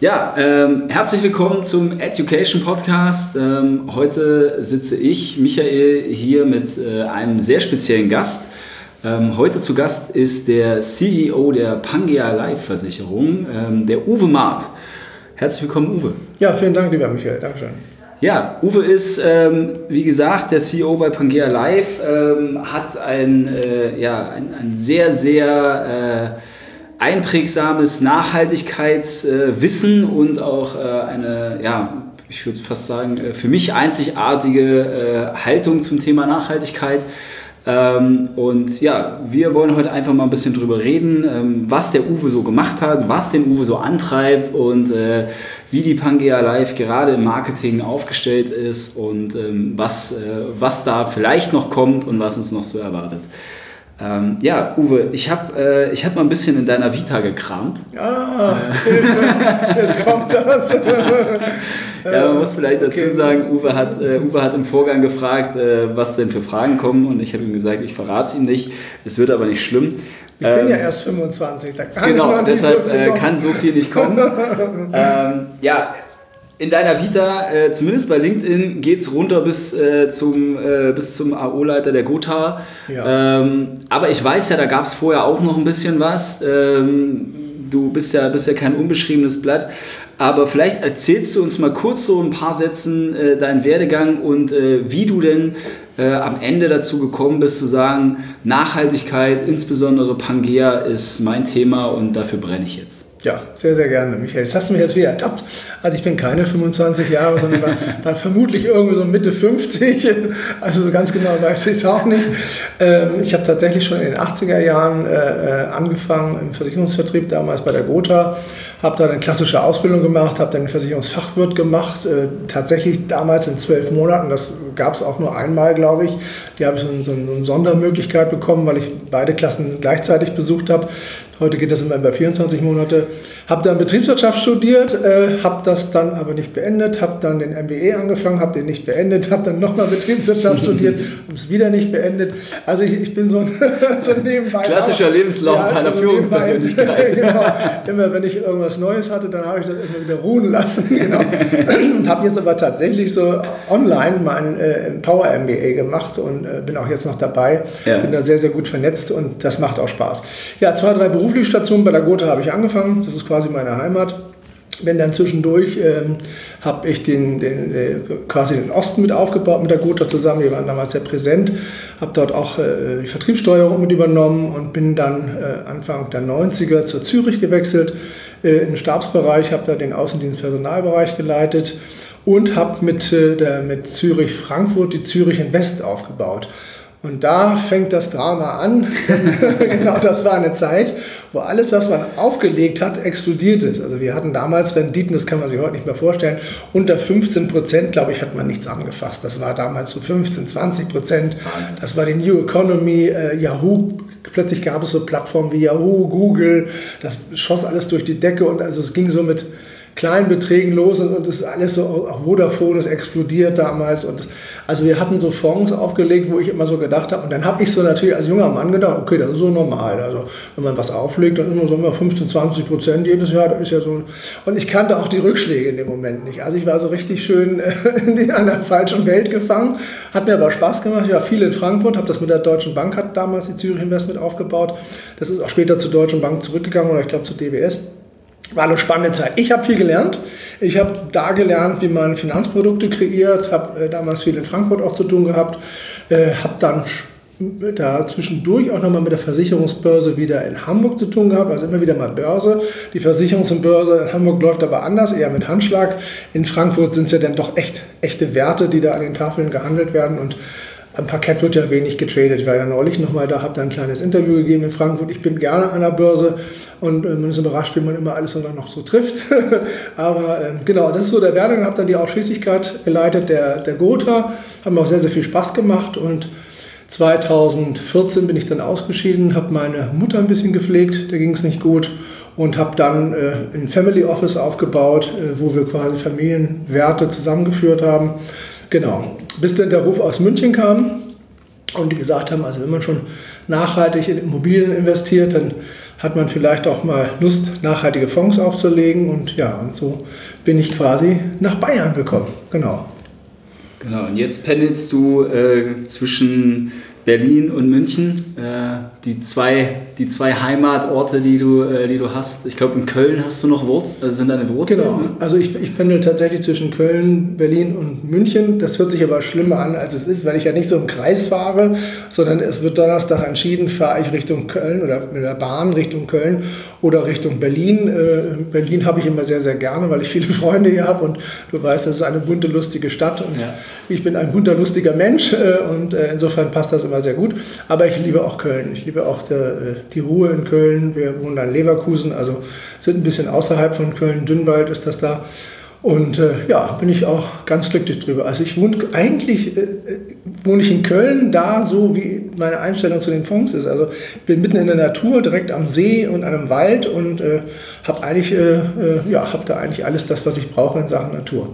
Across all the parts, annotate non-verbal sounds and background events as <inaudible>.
Ja, ähm, herzlich willkommen zum Education Podcast. Ähm, heute sitze ich, Michael, hier mit äh, einem sehr speziellen Gast. Ähm, heute zu Gast ist der CEO der Pangea Life Versicherung, ähm, der Uwe Maat. Herzlich willkommen, Uwe. Ja, vielen Dank, lieber Michael. Dankeschön. Ja, Uwe ist, ähm, wie gesagt, der CEO bei Pangea Life, ähm, hat ein, äh, ja, ein, ein sehr, sehr... Äh, einprägsames Nachhaltigkeitswissen und auch äh, eine, ja, ich würde fast sagen, äh, für mich einzigartige äh, Haltung zum Thema Nachhaltigkeit. Ähm, und ja, wir wollen heute einfach mal ein bisschen drüber reden, ähm, was der Uwe so gemacht hat, was den Uwe so antreibt und wie die Pangea Live gerade im Marketing aufgestellt ist und ähm, was, was da vielleicht noch kommt und was uns noch so erwartet. Ähm, ja, Uwe, ich habe äh, hab mal ein bisschen in deiner Vita gekramt. Ah, äh. jetzt kommt das. <laughs> ja, man muss vielleicht dazu okay. sagen, Uwe hat, äh, Uwe hat im Vorgang gefragt, äh, was denn für Fragen kommen und ich habe ihm gesagt, ich verrate es ihm nicht. Es wird aber nicht schlimm. Ich ähm, bin ja ähm, erst 25, da kann Genau, deshalb so äh, kann so viel nicht kommen. <laughs> ähm, ja, in deiner Vita, äh, zumindest bei LinkedIn, geht es runter bis, äh, zum, äh, bis zum AO-Leiter der Gotha. Ja. Ähm, aber ich weiß ja, da gab es vorher auch noch ein bisschen was. Ähm, du bist ja, bist ja kein unbeschriebenes Blatt. Aber vielleicht erzählst du uns mal kurz so ein paar Sätzen äh, deinen Werdegang und äh, wie du denn äh, am Ende dazu gekommen bist zu sagen, Nachhaltigkeit, insbesondere Pangea ist mein Thema und dafür brenne ich jetzt. Ja, sehr, sehr gerne, Michael. Jetzt hast du mich jetzt wieder ertappt. Also ich bin keine 25 Jahre, sondern war, <laughs> war vermutlich irgendwie so Mitte 50. Also so ganz genau weiß ich es auch nicht. Ähm, ich habe tatsächlich schon in den 80er Jahren äh, äh, angefangen im Versicherungsvertrieb, damals bei der Gotha. Habe da eine klassische Ausbildung gemacht, habe dann Versicherungsfachwirt gemacht. Äh, tatsächlich damals in zwölf Monaten, das gab es auch nur einmal, glaube ich. Die habe ich so eine Sondermöglichkeit bekommen, weil ich beide Klassen gleichzeitig besucht habe. Heute geht das immer über 24 Monate. Habe dann Betriebswirtschaft studiert, äh, habe das dann aber nicht beendet, habe dann den MBE angefangen, habe den nicht beendet, habe dann nochmal Betriebswirtschaft <laughs> studiert, habe es wieder nicht beendet. Also ich, ich bin so ein, <laughs> so nebenbei. Klassischer Lebenslauf ja, einer also Führungspersönlichkeit. <laughs> genau. Immer wenn ich irgendwas Neues hatte, dann habe ich das immer wieder ruhen lassen. Genau. Und habe jetzt aber tatsächlich so online mein äh, Power MBA gemacht und äh, bin auch jetzt noch dabei. Ja. Bin da sehr, sehr gut vernetzt und das macht auch Spaß. Ja, zwei, drei Berufe berufliche Station bei der Gotha habe ich angefangen. Das ist quasi meine Heimat. Bin dann zwischendurch, ähm, habe ich den, den äh, quasi den Osten mit aufgebaut mit der Gotha zusammen. Wir waren damals sehr präsent. Habe dort auch äh, die Vertriebssteuerung mit übernommen und bin dann äh, Anfang der 90er zu Zürich gewechselt äh, in den Stabsbereich. Habe da den Außendienst-Personalbereich geleitet und habe mit, äh, mit Zürich-Frankfurt die Zürich Invest aufgebaut. Und da fängt das Drama an. <laughs> genau, das war eine Zeit, wo alles, was man aufgelegt hat, explodiert ist. Also wir hatten damals Renditen, das kann man sich heute nicht mehr vorstellen, unter 15 Prozent, glaube ich, hat man nichts angefasst. Das war damals so 15, 20 Prozent. Das war die New Economy, äh, Yahoo. Plötzlich gab es so Plattformen wie Yahoo, Google. Das schoss alles durch die Decke und also es ging so mit kleinen Beträgen los und, und das ist alles so, auch Vodafone ist explodiert damals und also wir hatten so Fonds aufgelegt, wo ich immer so gedacht habe und dann habe ich so natürlich als junger Mann gedacht, okay, das ist so normal, also wenn man was auflegt, dann immer so immer 15, 20 Prozent jedes Jahr, das ist ja so. Und ich kannte auch die Rückschläge in dem Moment nicht, also ich war so richtig schön <laughs> in einer falschen Welt gefangen, hat mir aber Spaß gemacht, ich war viel in Frankfurt, habe das mit der Deutschen Bank, hat damals die Zürich Investment aufgebaut, das ist auch später zur Deutschen Bank zurückgegangen oder ich glaube zur DWS war eine spannende Zeit. Ich habe viel gelernt. Ich habe da gelernt, wie man Finanzprodukte kreiert, habe äh, damals viel in Frankfurt auch zu tun gehabt, äh, habe dann da zwischendurch auch nochmal mit der Versicherungsbörse wieder in Hamburg zu tun gehabt, also immer wieder mal Börse. Die Versicherungs- und Börse in Hamburg läuft aber anders, eher mit Handschlag. In Frankfurt sind es ja dann doch echt echte Werte, die da an den Tafeln gehandelt werden und am Parkett wird ja wenig getradet. Ich war ja neulich nochmal da, habe da ein kleines Interview gegeben in Frankfurt. Ich bin gerne an der Börse und äh, man ist überrascht, wie man immer alles dann noch so trifft. <laughs> Aber äh, genau, das ist so der Werdegang. Habe dann die Ausschließlichkeit geleitet der, der Gotha. Hat mir auch sehr, sehr viel Spaß gemacht und 2014 bin ich dann ausgeschieden, habe meine Mutter ein bisschen gepflegt, da ging es nicht gut und habe dann äh, ein Family Office aufgebaut, äh, wo wir quasi Familienwerte zusammengeführt haben. Genau, bis dann der Ruf aus München kam und die gesagt haben, also wenn man schon nachhaltig in Immobilien investiert, dann hat man vielleicht auch mal Lust, nachhaltige Fonds aufzulegen. Und ja, und so bin ich quasi nach Bayern gekommen. Genau. Genau, und jetzt pendelst du äh, zwischen Berlin und München, äh, die, zwei, die zwei Heimatorte, die du, äh, die du hast. Ich glaube, in Köln hast du noch Wurzeln, also sind deine Wurzeln. Genau, ne? also ich, ich pendel tatsächlich zwischen Köln, Berlin und München. Das hört sich aber schlimmer an, als es ist, weil ich ja nicht so im Kreis fahre, sondern es wird Donnerstag entschieden, fahre ich Richtung Köln oder mit der Bahn Richtung Köln oder Richtung Berlin. Äh, Berlin habe ich immer sehr, sehr gerne, weil ich viele <laughs> Freunde hier habe und du weißt, das ist eine bunte, lustige Stadt und ja. ich bin ein bunter, lustiger Mensch äh, und äh, insofern passt das immer sehr gut. Aber ich liebe auch Köln. Ich liebe auch der, äh, die Ruhe in Köln. Wir wohnen in Leverkusen, also sind ein bisschen außerhalb von Köln. Dünnwald ist das da. Und äh, ja, bin ich auch ganz glücklich drüber. Also ich wohne eigentlich, äh, äh, wohne ich in Köln da so, wie meine Einstellung zu den Fonds ist. Also ich bin mitten in der Natur, direkt am See und einem Wald und äh, habe eigentlich, äh, ja, habe da eigentlich alles das, was ich brauche in Sachen Natur.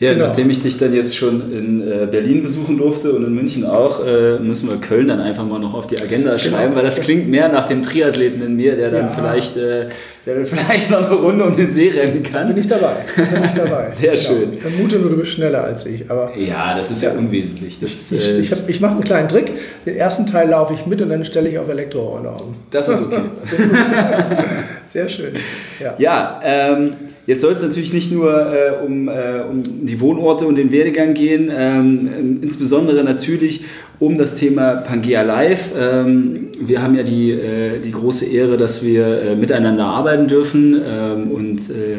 Ja, genau. nachdem ich dich dann jetzt schon in äh, Berlin besuchen durfte und in München auch, äh, müssen wir Köln dann einfach mal noch auf die Agenda genau. schreiben, weil das klingt mehr nach dem Triathleten in mir, der dann ja. vielleicht, äh, der dann vielleicht noch eine Runde um den See rennen kann. Bin ich dabei. Bin ich dabei. <laughs> Sehr genau. schön. Ich vermute nur, du bist schneller als ich. Aber ja, das ist ja, ja unwesentlich. Das, ich ich, äh, ich mache einen kleinen Trick. Den ersten Teil laufe ich mit und dann stelle ich auf Elektroroller um. Das ist okay. <laughs> Sehr schön. Ja, ja ähm, Jetzt soll es natürlich nicht nur äh, um, äh, um die Wohnorte und den Werdegang gehen, ähm, insbesondere natürlich um das Thema Pangea Live. Ähm, wir haben ja die, äh, die große Ehre, dass wir äh, miteinander arbeiten dürfen ähm, und äh,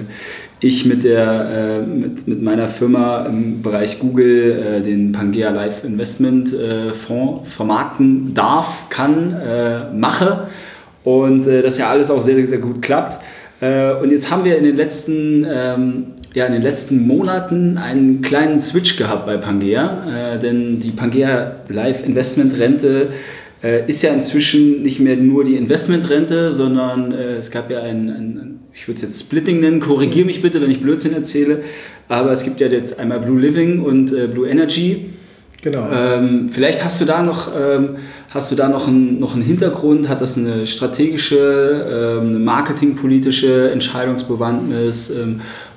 ich mit, der, äh, mit, mit meiner Firma im Bereich Google den Pangea Live Investment Fonds vermarkten darf, kann, mache und das ja alles auch sehr, sehr gut klappt. Äh, und jetzt haben wir in den letzten, ähm, ja, in den letzten Monaten einen kleinen Switch gehabt bei Pangea, äh, denn die Pangea Live Investment Rente äh, ist ja inzwischen nicht mehr nur die Investmentrente, sondern äh, es gab ja ein, ein ich würde es jetzt Splitting nennen, korrigiere mich bitte, wenn ich Blödsinn erzähle, aber es gibt ja jetzt einmal Blue Living und äh, Blue Energy. Genau. Ähm, vielleicht hast du da noch, ähm, hast du da noch, ein, noch einen Hintergrund? Hat das eine strategische, ähm, eine marketingpolitische Entscheidungsbewandtnis?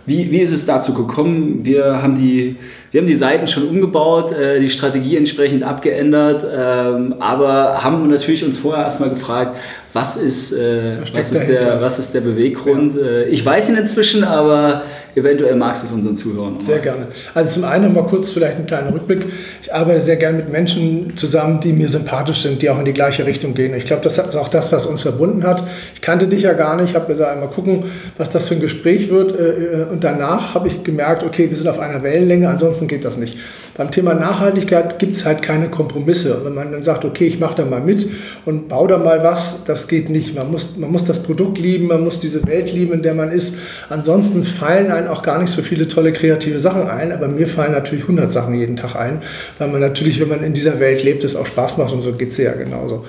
Wie, wie ist es dazu gekommen? Wir haben die, wir haben die Seiten schon umgebaut, äh, die Strategie entsprechend abgeändert, ähm, aber haben natürlich uns vorher erstmal gefragt, was ist, äh, was ist, der, was ist der Beweggrund? Ja. Äh, ich weiß ihn inzwischen, aber eventuell magst du es unseren Zuhörern. Sehr gerne. Also zum einen mal kurz vielleicht einen kleinen Rückblick. Ich arbeite sehr gerne mit Menschen zusammen, die mir sympathisch sind, die auch in die gleiche Richtung gehen. Ich glaube, das ist auch das, was uns verbunden hat. Ich kannte dich ja gar nicht, Ich habe gesagt, mal gucken, was das für ein Gespräch wird. Äh, äh, und danach habe ich gemerkt, okay, wir sind auf einer Wellenlänge, ansonsten geht das nicht. Beim Thema Nachhaltigkeit gibt es halt keine Kompromisse. Wenn man dann sagt, okay, ich mache da mal mit und baue da mal was, das geht nicht. Man muss, man muss das Produkt lieben, man muss diese Welt lieben, in der man ist. Ansonsten fallen einem auch gar nicht so viele tolle kreative Sachen ein, aber mir fallen natürlich 100 Sachen jeden Tag ein, weil man natürlich, wenn man in dieser Welt lebt, es auch Spaß macht und so geht es ja genauso.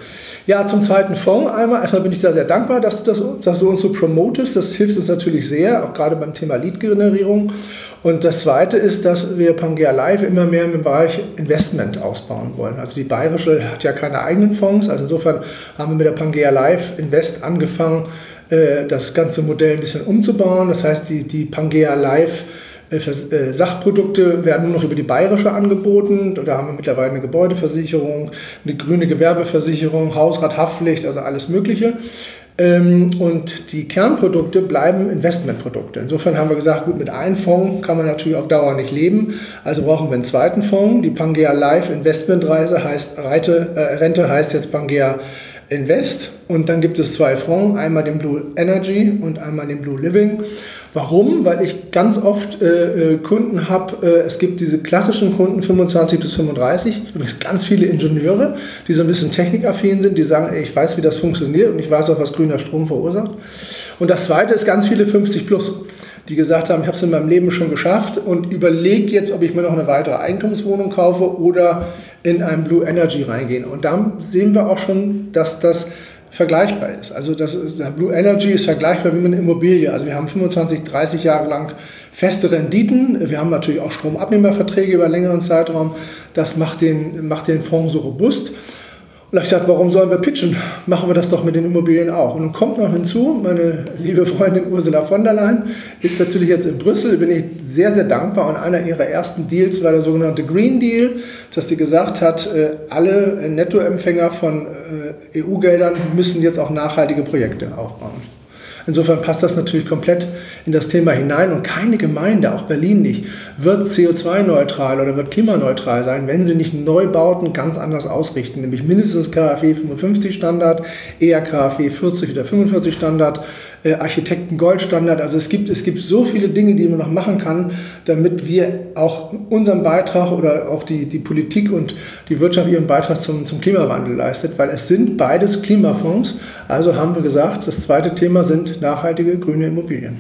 Ja, zum zweiten Fonds einmal. Erstmal bin ich da sehr dankbar, dass du, das, dass du uns so promotest. Das hilft uns natürlich sehr, auch gerade beim Thema Lead-Generierung. Und das Zweite ist, dass wir Pangea Live immer mehr im Bereich Investment ausbauen wollen. Also die Bayerische hat ja keine eigenen Fonds. Also insofern haben wir mit der Pangea Live Invest angefangen, das ganze Modell ein bisschen umzubauen. Das heißt, die, die Pangea Live äh, äh, Sachprodukte werden nur noch über die Bayerische angeboten. Da haben wir mittlerweile eine Gebäudeversicherung, eine grüne Gewerbeversicherung, Hausrat, Haftpflicht, also alles Mögliche. Ähm, und die Kernprodukte bleiben Investmentprodukte. Insofern haben wir gesagt, gut, mit einem Fonds kann man natürlich auf Dauer nicht leben. Also brauchen wir einen zweiten Fonds. Die Pangea Life Investmentreise heißt, Reite, äh, Rente heißt jetzt Pangea Invest. Und dann gibt es zwei Fonds, einmal den Blue Energy und einmal den Blue Living. Warum? Weil ich ganz oft äh, äh Kunden habe, äh, es gibt diese klassischen Kunden 25 bis 35, übrigens ganz viele Ingenieure, die so ein bisschen technikaffin sind, die sagen, ey, ich weiß, wie das funktioniert und ich weiß auch, was grüner Strom verursacht. Und das zweite ist ganz viele 50 plus. die gesagt haben, ich habe es in meinem Leben schon geschafft und überlege jetzt, ob ich mir noch eine weitere Eigentumswohnung kaufe oder in ein Blue Energy reingehen. Und da sehen wir auch schon, dass das vergleichbar ist. Also das ist, Blue Energy ist vergleichbar wie mit einer Immobilie. Also wir haben 25, 30 Jahre lang feste Renditen. Wir haben natürlich auch Stromabnehmerverträge über längeren Zeitraum. Das macht den, macht den Fonds so robust. Und ich gesagt, warum sollen wir pitchen? Machen wir das doch mit den Immobilien auch. Und dann kommt noch hinzu, meine liebe Freundin Ursula von der Leyen ist natürlich jetzt in Brüssel, bin ich sehr, sehr dankbar. Und einer ihrer ersten Deals war der sogenannte Green Deal, dass die gesagt hat, äh, alle Nettoempfänger von äh, EU-Geldern müssen jetzt auch nachhaltige Projekte aufbauen. Insofern passt das natürlich komplett in das Thema hinein und keine Gemeinde, auch Berlin nicht, wird CO2-neutral oder wird klimaneutral sein, wenn sie nicht Neubauten ganz anders ausrichten, nämlich mindestens KfW 55 Standard, eher KfW 40 oder 45 Standard, äh, Architekten Goldstandard. Also es gibt, es gibt so viele Dinge, die man noch machen kann, damit wir auch unseren Beitrag oder auch die, die Politik und die Wirtschaft ihren Beitrag zum, zum Klimawandel leistet, weil es sind beides Klimafonds. Also haben wir gesagt, das zweite Thema sind nachhaltige grüne Immobilien.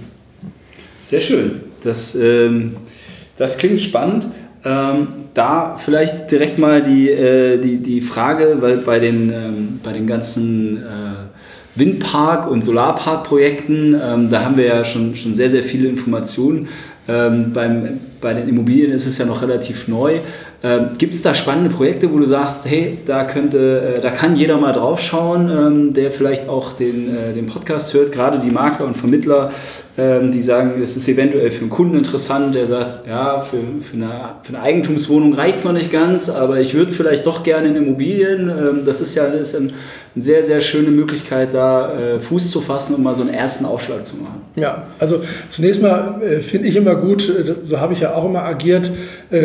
Sehr schön. Das, ähm, das klingt spannend. Ähm, da vielleicht direkt mal die, äh, die, die Frage, weil bei den, ähm, bei den ganzen äh, Windpark- und Solarparkprojekten. Ähm, da haben wir ja schon, schon sehr, sehr viele Informationen. Ähm, beim, bei den Immobilien ist es ja noch relativ neu. Ähm, Gibt es da spannende Projekte, wo du sagst, hey, da, könnte, äh, da kann jeder mal drauf schauen, ähm, der vielleicht auch den, äh, den Podcast hört, gerade die Makler und Vermittler, die sagen, es ist eventuell für einen Kunden interessant, der sagt, ja, für, für, eine, für eine Eigentumswohnung reicht es noch nicht ganz, aber ich würde vielleicht doch gerne in Immobilien. Ähm, das ist ja, das ist ein, eine sehr, sehr schöne Möglichkeit, da äh, Fuß zu fassen und mal so einen ersten Aufschlag zu machen. Ja, also zunächst mal äh, finde ich immer gut, äh, so habe ich ja auch immer agiert,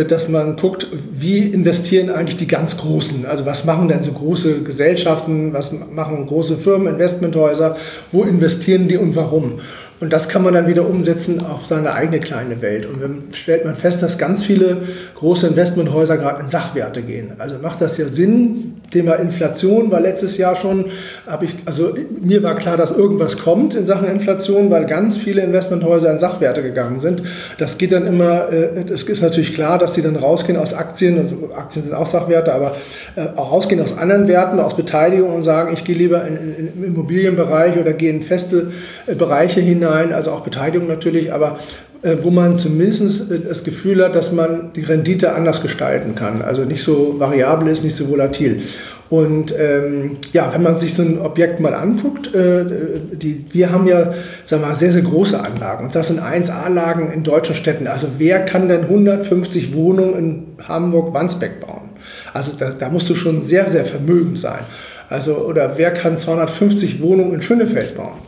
dass man guckt, wie investieren eigentlich die ganz Großen? Also was machen denn so große Gesellschaften, was machen große Firmen, Investmenthäuser, wo investieren die und warum? Und das kann man dann wieder umsetzen auf seine eigene kleine Welt. Und dann stellt man fest, dass ganz viele große Investmenthäuser gerade in Sachwerte gehen. Also macht das ja Sinn. Thema Inflation war letztes Jahr schon, habe ich, also mir war klar, dass irgendwas kommt in Sachen Inflation, weil ganz viele Investmenthäuser in Sachwerte gegangen sind. Das geht dann immer, es äh, ist natürlich klar, dass die dann rausgehen aus Aktien, also Aktien sind auch Sachwerte, aber äh, auch rausgehen aus anderen Werten, aus Beteiligung und sagen, ich gehe lieber in, in, im Immobilienbereich oder gehe in feste äh, Bereiche hinein hinein, also auch Beteiligung natürlich, aber äh, wo man zumindest äh, das Gefühl hat, dass man die Rendite anders gestalten kann. Also nicht so variabel ist, nicht so volatil. Und ähm, ja, wenn man sich so ein Objekt mal anguckt, äh, die, wir haben ja sagen wir mal, sehr, sehr große Anlagen. Und das sind 1A-Lagen in deutschen Städten. Also wer kann denn 150 Wohnungen in Hamburg-Wandsbek bauen? Also da, da musst du schon sehr, sehr vermögend sein. Also, oder wer kann 250 Wohnungen in Schönefeld bauen?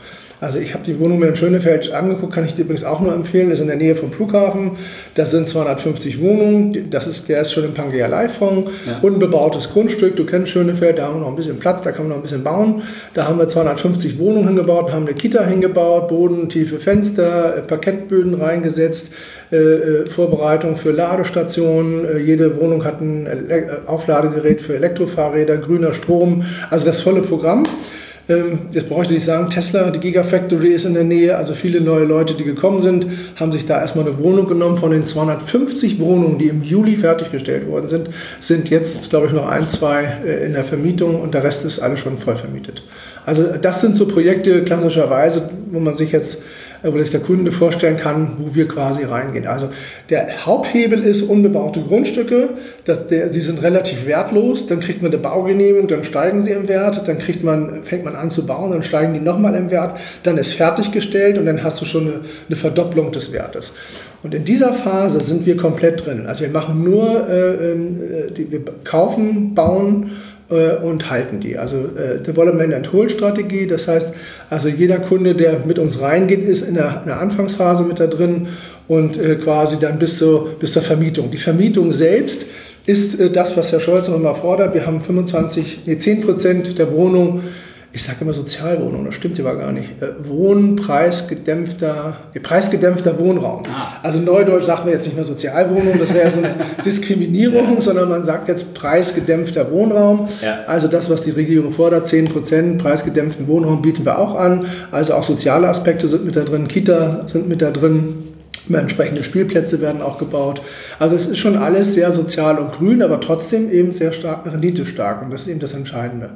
Also ich habe die Wohnung mir in Schönefeld angeguckt, kann ich dir übrigens auch nur empfehlen, das ist in der Nähe vom Flughafen. Das sind 250 Wohnungen, das ist, der ist schon im Pangea Live-Fonds, ja. unbebautes Grundstück, du kennst Schönefeld, da haben wir noch ein bisschen Platz, da kann man noch ein bisschen bauen. Da haben wir 250 Wohnungen hingebaut, haben eine Kita hingebaut, bodentiefe Fenster, äh, Parkettböden reingesetzt, äh, äh, Vorbereitung für Ladestationen. Äh, jede Wohnung hat ein Aufladegerät für Elektrofahrräder, grüner Strom, also das volle Programm. Ähm, jetzt brauche ich nicht sagen, Tesla, die Gigafactory ist in der Nähe, also viele neue Leute, die gekommen sind, haben sich da erstmal eine Wohnung genommen. Von den 250 Wohnungen, die im Juli fertiggestellt worden sind, sind jetzt, glaube ich, noch ein, zwei äh, in der Vermietung und der Rest ist alles schon voll vermietet. Also das sind so Projekte klassischerweise, wo man sich jetzt wo sich der Kunde vorstellen kann, wo wir quasi reingehen. Also der Haupthebel ist unbebaute Grundstücke, dass der, sie sind relativ wertlos, dann kriegt man eine Baugenehmigung, dann steigen sie im Wert, dann kriegt man, fängt man an zu bauen, dann steigen die nochmal im Wert, dann ist fertiggestellt und dann hast du schon eine, eine Verdopplung des Wertes. Und in dieser Phase sind wir komplett drin. Also wir machen nur, äh, ähm, äh, die, wir kaufen, bauen, und halten die. Also äh, Development and Hold Strategie, das heißt, also jeder Kunde, der mit uns reingeht, ist in der, in der Anfangsphase mit da drin und äh, quasi dann bis zur, bis zur Vermietung. Die Vermietung selbst ist äh, das, was Herr Scholz auch immer fordert. Wir haben 25, nee, 10 Prozent der Wohnung ich sage immer Sozialwohnung, das stimmt aber gar nicht. Äh, Wohnen, preisgedämpfter, äh, preisgedämpfter Wohnraum. Ah. Also Neudeutsch sagt man jetzt nicht mehr Sozialwohnung, das wäre so eine <laughs> Diskriminierung, ja. sondern man sagt jetzt preisgedämpfter Wohnraum. Ja. Also das, was die Regierung fordert, 10% preisgedämpften Wohnraum bieten wir auch an. Also auch soziale Aspekte sind mit da drin, Kita sind mit da drin. Entsprechende Spielplätze werden auch gebaut. Also es ist schon alles sehr sozial und grün, aber trotzdem eben sehr stark renditestark. Und das ist eben das Entscheidende.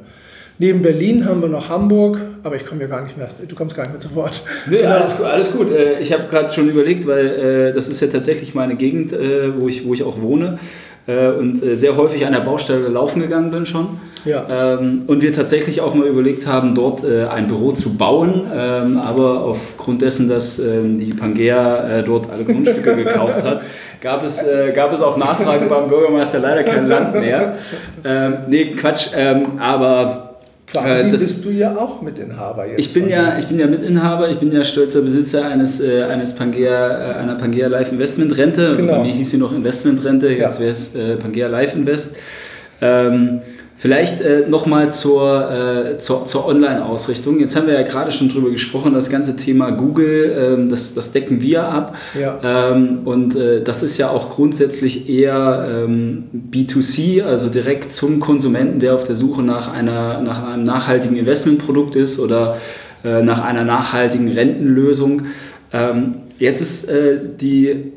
Neben Berlin haben wir noch Hamburg, aber ich komme ja gar nicht mehr, du kommst gar nicht mehr zu Wort. Nee, alles, alles gut. Äh, ich habe gerade schon überlegt, weil äh, das ist ja tatsächlich meine Gegend, äh, wo ich, wo ich auch wohne und sehr häufig an der Baustelle laufen gegangen bin schon. Ja. Ähm, und wir tatsächlich auch mal überlegt haben, dort ein Büro zu bauen, ähm, aber aufgrund dessen, dass ähm, die Pangea dort alle Grundstücke <laughs> gekauft hat, gab es, gab es auf Nachfrage beim Bürgermeister leider kein Land mehr. nee, Quatsch, aber Quasi äh, bist du ja auch Mitinhaber jetzt. Ich bin ja, ich bin ja Mitinhaber, ich bin ja stolzer Besitzer eines, äh, eines Pangea, äh, einer Pangea Life Investment Rente. Also genau. bei mir hieß sie noch Investment Rente, jetzt ja. wäre es äh, Pangea Life Invest. Ähm, Vielleicht äh, nochmal zur, äh, zur, zur Online-Ausrichtung. Jetzt haben wir ja gerade schon drüber gesprochen, das ganze Thema Google, ähm, das, das decken wir ab. Ja. Ähm, und äh, das ist ja auch grundsätzlich eher ähm, B2C, also direkt zum Konsumenten, der auf der Suche nach, einer, nach einem nachhaltigen Investmentprodukt ist oder äh, nach einer nachhaltigen Rentenlösung. Ähm, jetzt ist äh, die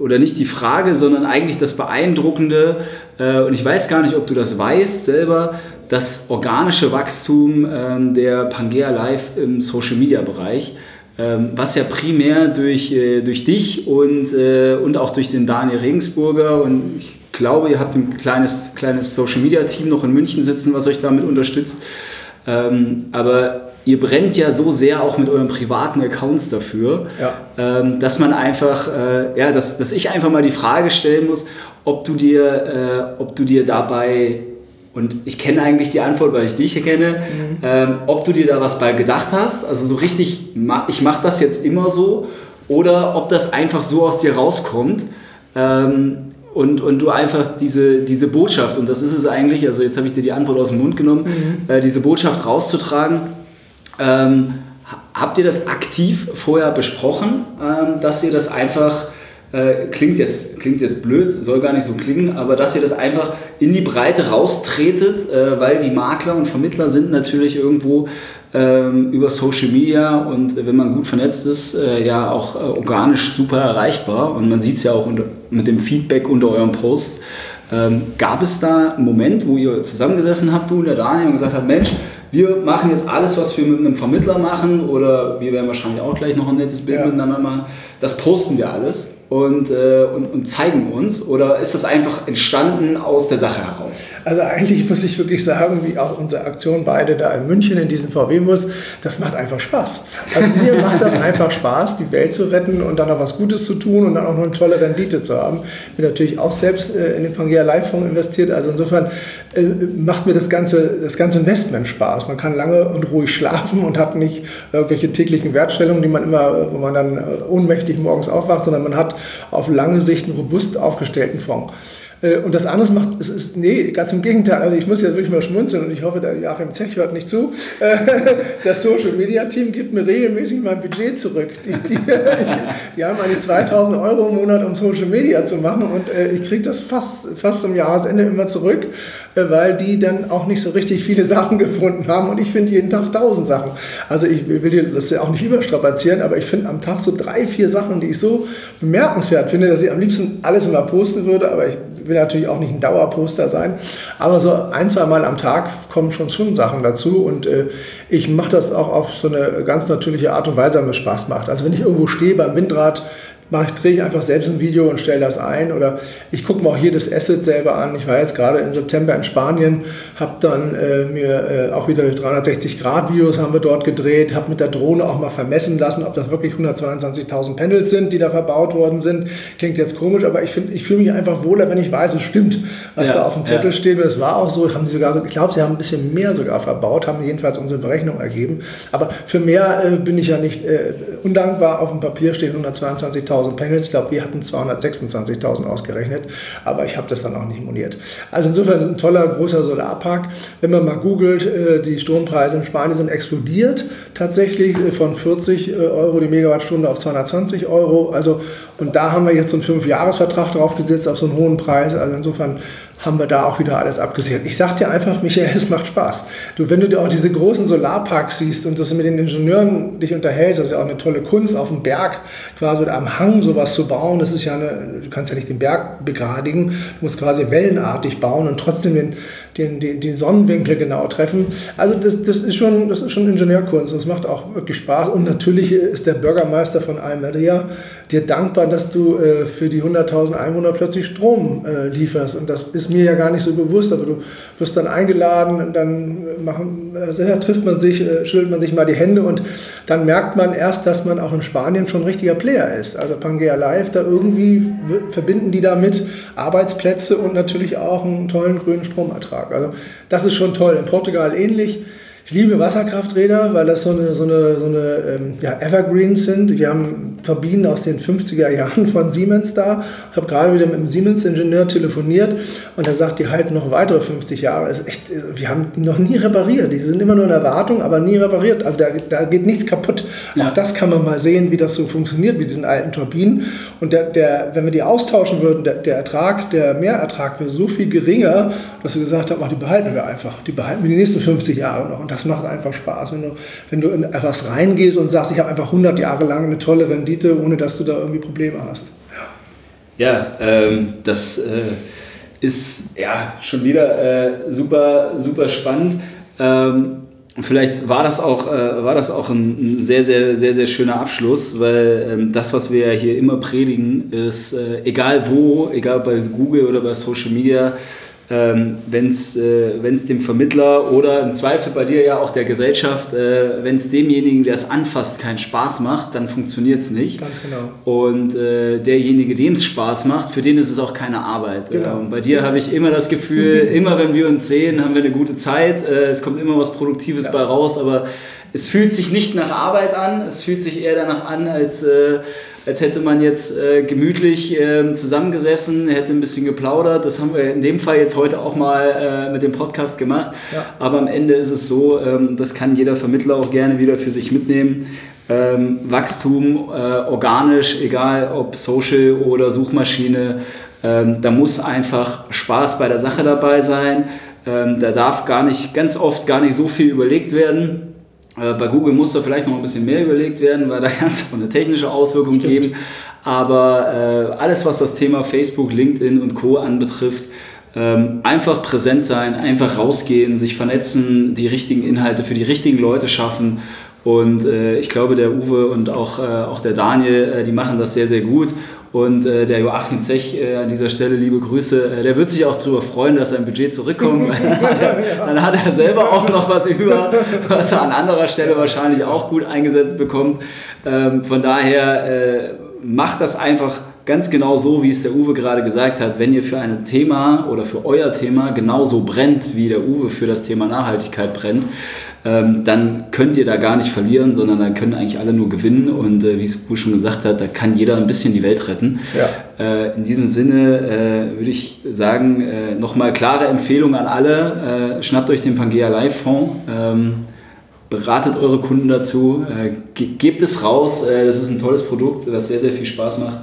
oder nicht die Frage, sondern eigentlich das Beeindruckende, äh, und ich weiß gar nicht, ob du das weißt selber, das organische Wachstum ähm, der Pangea Live im Social Media Bereich, ähm, was ja primär durch, äh, durch dich und, äh, und auch durch den Daniel Regensburger und ich glaube, ihr habt ein kleines, kleines Social Media Team noch in München sitzen, was euch damit unterstützt. Ähm, aber ihr brennt ja so sehr auch mit euren privaten Accounts dafür, ja. ähm, dass man einfach, äh, ja, dass, dass ich einfach mal die Frage stellen muss, ob du dir, äh, ob du dir dabei, und ich kenne eigentlich die Antwort, weil ich dich kenne, mhm. ähm, ob du dir da was bei gedacht hast, also so richtig, ich mache das jetzt immer so, oder ob das einfach so aus dir rauskommt. Ähm, und, und du einfach diese, diese Botschaft, und das ist es eigentlich, also jetzt habe ich dir die Antwort aus dem Mund genommen, mhm. äh, diese Botschaft rauszutragen, ähm, habt ihr das aktiv vorher besprochen, ähm, dass ihr das einfach, äh, klingt, jetzt, klingt jetzt blöd, soll gar nicht so klingen, aber dass ihr das einfach in die Breite raustretet, äh, weil die Makler und Vermittler sind natürlich irgendwo ähm, über Social Media und wenn man gut vernetzt ist, äh, ja auch äh, organisch super erreichbar und man sieht es ja auch unter, mit dem Feedback unter eurem Post. Ähm, gab es da einen Moment, wo ihr zusammengesessen habt, du und der Daniel, und gesagt habt, Mensch, wir machen jetzt alles, was wir mit einem Vermittler machen, oder wir werden wahrscheinlich auch gleich noch ein nettes Bild ja. miteinander machen, das posten wir alles und, äh, und, und, zeigen uns? Oder ist das einfach entstanden aus der Sache heraus? Also eigentlich muss ich wirklich sagen, wie auch unsere Aktion beide da in München in diesem VW-Bus, das macht einfach Spaß. Also mir macht das <laughs> einfach Spaß, die Welt zu retten und dann noch was Gutes zu tun und dann auch noch eine tolle Rendite zu haben. Ich bin natürlich auch selbst äh, in den Pangea Live-Fonds investiert, also insofern macht mir das ganze, das ganze Investment Spaß. Man kann lange und ruhig schlafen und hat nicht irgendwelche täglichen Wertstellungen, die man immer, wo man dann ohnmächtig morgens aufwacht, sondern man hat auf lange Sicht einen robust aufgestellten Fonds. Äh, und das andere macht, es ist, nee, ganz im Gegenteil. Also ich muss jetzt wirklich mal schmunzeln und ich hoffe, der Joachim Zech hört nicht zu. Äh, <laughs> das Social Media Team gibt mir regelmäßig mein Budget zurück. Die, die, <laughs> die haben eigentlich 2000 Euro im Monat, um Social Media zu machen und äh, ich kriege das fast, fast zum Jahresende immer zurück, weil die dann auch nicht so richtig viele <laughs> Sachen gefunden haben und ich finde jeden Tag 1000 Sachen. Also ich will das ja auch nicht überstrapazieren, aber ich finde am Tag so drei, vier Sachen, die ich so bemerkenswert finde, dass ich am liebsten alles immer posten würde, aber ich will natürlich auch nicht ein Dauerposter sein, aber so ein, zwei Mal am Tag kommen schon schon Sachen dazu und äh, ich mache das auch auf so eine ganz natürliche Art und Weise, wenn es Spaß macht. Also wenn ich irgendwo stehe beim Windrad, mache ich, drehe ich einfach selbst ein Video und stelle das ein. Oder ich gucke mir auch hier das Asset selber an. Ich war jetzt gerade im September in Spanien, habe dann äh, mir äh, auch wieder 360-Grad-Videos haben wir dort gedreht, habe mit der Drohne auch mal vermessen lassen, ob das wirklich 122.000 Panels sind, die da verbaut worden sind. Klingt jetzt komisch, aber ich, ich fühle mich einfach wohler, wenn ich weiß, es stimmt, was ja, da auf dem Zettel ja. steht. Und es war auch so, haben sie sogar, ich glaube, sie haben ein bisschen mehr sogar verbaut, haben jedenfalls unsere Berechnung ergeben. Aber für mehr äh, bin ich ja nicht äh, undankbar. Auf dem Papier stehen 122.000 200.000 Panels. Ich glaube, wir hatten 226.000 ausgerechnet, aber ich habe das dann auch nicht moniert. Also insofern ein toller, großer Solarpark. Wenn man mal googelt, äh, die Strompreise in Spanien sind explodiert, tatsächlich äh, von 40 Euro die Megawattstunde auf 220 Euro. Also, und da haben wir jetzt so einen Fünfjahresvertrag draufgesetzt auf so einen hohen Preis. Also insofern haben wir da auch wieder alles abgesichert. Ich sag dir einfach, Michael, es macht Spaß. Du, wenn du dir auch diese großen Solarparks siehst und das mit den Ingenieuren dich unterhältst, das ist ja auch eine tolle Kunst, auf dem Berg quasi oder am Hang sowas zu bauen. Das ist ja eine, du kannst ja nicht den Berg begradigen, du musst quasi wellenartig bauen und trotzdem den, den, den, den Sonnenwinkel genau treffen. Also das, das, ist schon, das ist schon Ingenieurkunst. Das macht auch wirklich Spaß. Und natürlich ist der Bürgermeister von Almeria dir dankbar, dass du äh, für die 100.000 Einwohner plötzlich Strom äh, lieferst. Und das ist mir ja gar nicht so bewusst, aber du wirst dann eingeladen und dann machen, also, ja, trifft man sich, äh, schüttelt man sich mal die Hände und dann merkt man erst, dass man auch in Spanien schon ein richtiger Player ist. Also Pangea Live, da irgendwie verbinden die damit Arbeitsplätze und natürlich auch einen tollen grünen Stromertrag. Also das ist schon toll. In Portugal ähnlich. Ich liebe Wasserkrafträder, weil das so eine, so eine, so eine ähm, ja, Evergreens sind. Wir haben Turbinen aus den 50er Jahren von Siemens da. Ich habe gerade wieder mit einem Siemens-Ingenieur telefoniert und er sagt, die halten noch weitere 50 Jahre. Ist echt, wir haben die noch nie repariert. Die sind immer nur in Erwartung, aber nie repariert. Also da, da geht nichts kaputt. Ja. Auch das kann man mal sehen, wie das so funktioniert mit diesen alten Turbinen. Und der, der, wenn wir die austauschen würden, der, der Ertrag, der Mehrertrag wäre so viel geringer, dass wir gesagt haben, ach, die behalten wir einfach. Die behalten wir die nächsten 50 Jahre noch. Und das macht einfach Spaß, wenn du, wenn du in etwas reingehst und sagst, ich habe einfach 100 Jahre lang eine tolle Rendite, ohne dass du da irgendwie Probleme hast. Ja, ähm, das äh, ist ja schon wieder äh, super, super spannend. Ähm, Vielleicht war das auch, äh, war das auch ein, ein, sehr, sehr, sehr, sehr schöner Abschluss, weil ähm, das, was wir hier immer predigen, ist, äh, egal wo, egal bei Google oder bei Social Media, ähm, wenn es äh, dem Vermittler oder im Zweifel bei dir ja auch der Gesellschaft, äh, wenn es demjenigen, der es anfasst, keinen Spaß macht, dann funktioniert es nicht. Ganz genau. Und äh, derjenige, dem es Spaß macht, für den ist es auch keine Arbeit. Genau. Und bei dir habe ich immer das Gefühl, <laughs> immer wenn wir uns sehen, haben wir eine gute Zeit. Äh, es kommt immer was Produktives ja. bei raus, aber es fühlt sich nicht nach Arbeit an, es fühlt sich eher danach an, als äh, als hätte man jetzt äh, gemütlich äh, zusammengesessen, hätte ein bisschen geplaudert. Das haben wir in dem Fall jetzt heute auch mal äh, mit dem Podcast gemacht. Ja. Aber am Ende ist es so, ähm, das kann jeder Vermittler auch gerne wieder für sich mitnehmen. Ähm, Wachstum äh, organisch, egal ob Social oder Suchmaschine, ähm, da muss einfach Spaß bei der Sache dabei sein. Ähm, da darf gar nicht, ganz oft gar nicht so viel überlegt werden bei Google muss da vielleicht noch ein bisschen mehr überlegt werden, weil da <laughs> kann es auch eine technische Auswirkung Stimmt. geben. Aber äh, alles, was das Thema Facebook, LinkedIn und Co. anbetrifft, ähm, einfach präsent sein, einfach rausgehen, sich vernetzen, die richtigen Inhalte für die richtigen Leute schaffen. Und äh, ich glaube, der Uwe und auch, äh, auch der Daniel, äh, die machen das sehr, sehr gut. Und äh, der Joachim Zech äh, an dieser Stelle, liebe Grüße, äh, der wird sich auch darüber freuen, dass sein Budget zurückkommt. dann, hat er, <laughs> dann hat er selber auch noch was über, was er an anderer Stelle wahrscheinlich auch gut eingesetzt bekommt. Ähm, von daher äh, macht das einfach ganz genau so, wie es der Uwe gerade gesagt hat. Wenn ihr für ein Thema oder für euer Thema genauso brennt, wie der Uwe für das Thema Nachhaltigkeit brennt, ähm, dann könnt ihr da gar nicht verlieren, sondern dann können eigentlich alle nur gewinnen. Und äh, wie es schon gesagt hat, da kann jeder ein bisschen die Welt retten. Ja. Äh, in diesem Sinne äh, würde ich sagen, äh, nochmal klare Empfehlung an alle. Äh, schnappt euch den Pangea Live Fonds. Ähm, beratet eure Kunden dazu, äh, ge gebt es raus. das ist ein tolles Produkt, das sehr, sehr viel Spaß macht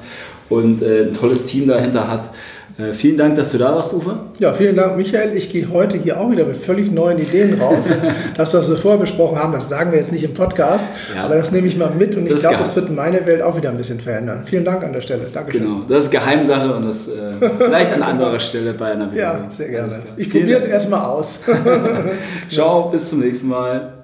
und ein tolles Team dahinter hat. Äh, vielen Dank, dass du da warst, Uwe. Ja, vielen Dank, Michael. Ich gehe heute hier auch wieder mit völlig neuen Ideen raus. <laughs> das, was wir vorher besprochen haben, das sagen wir jetzt nicht im Podcast, ja. aber das nehme ich mal mit und das ich glaube, das wird meine Welt auch wieder ein bisschen verändern. Vielen Dank an der Stelle. Dankeschön. Genau, das ist Geheimsache und das äh, vielleicht an anderer Stelle bei einer Video. Ja, sehr gerne. Ich probiere es erstmal aus. <laughs> <laughs> Ciao, bis zum nächsten Mal.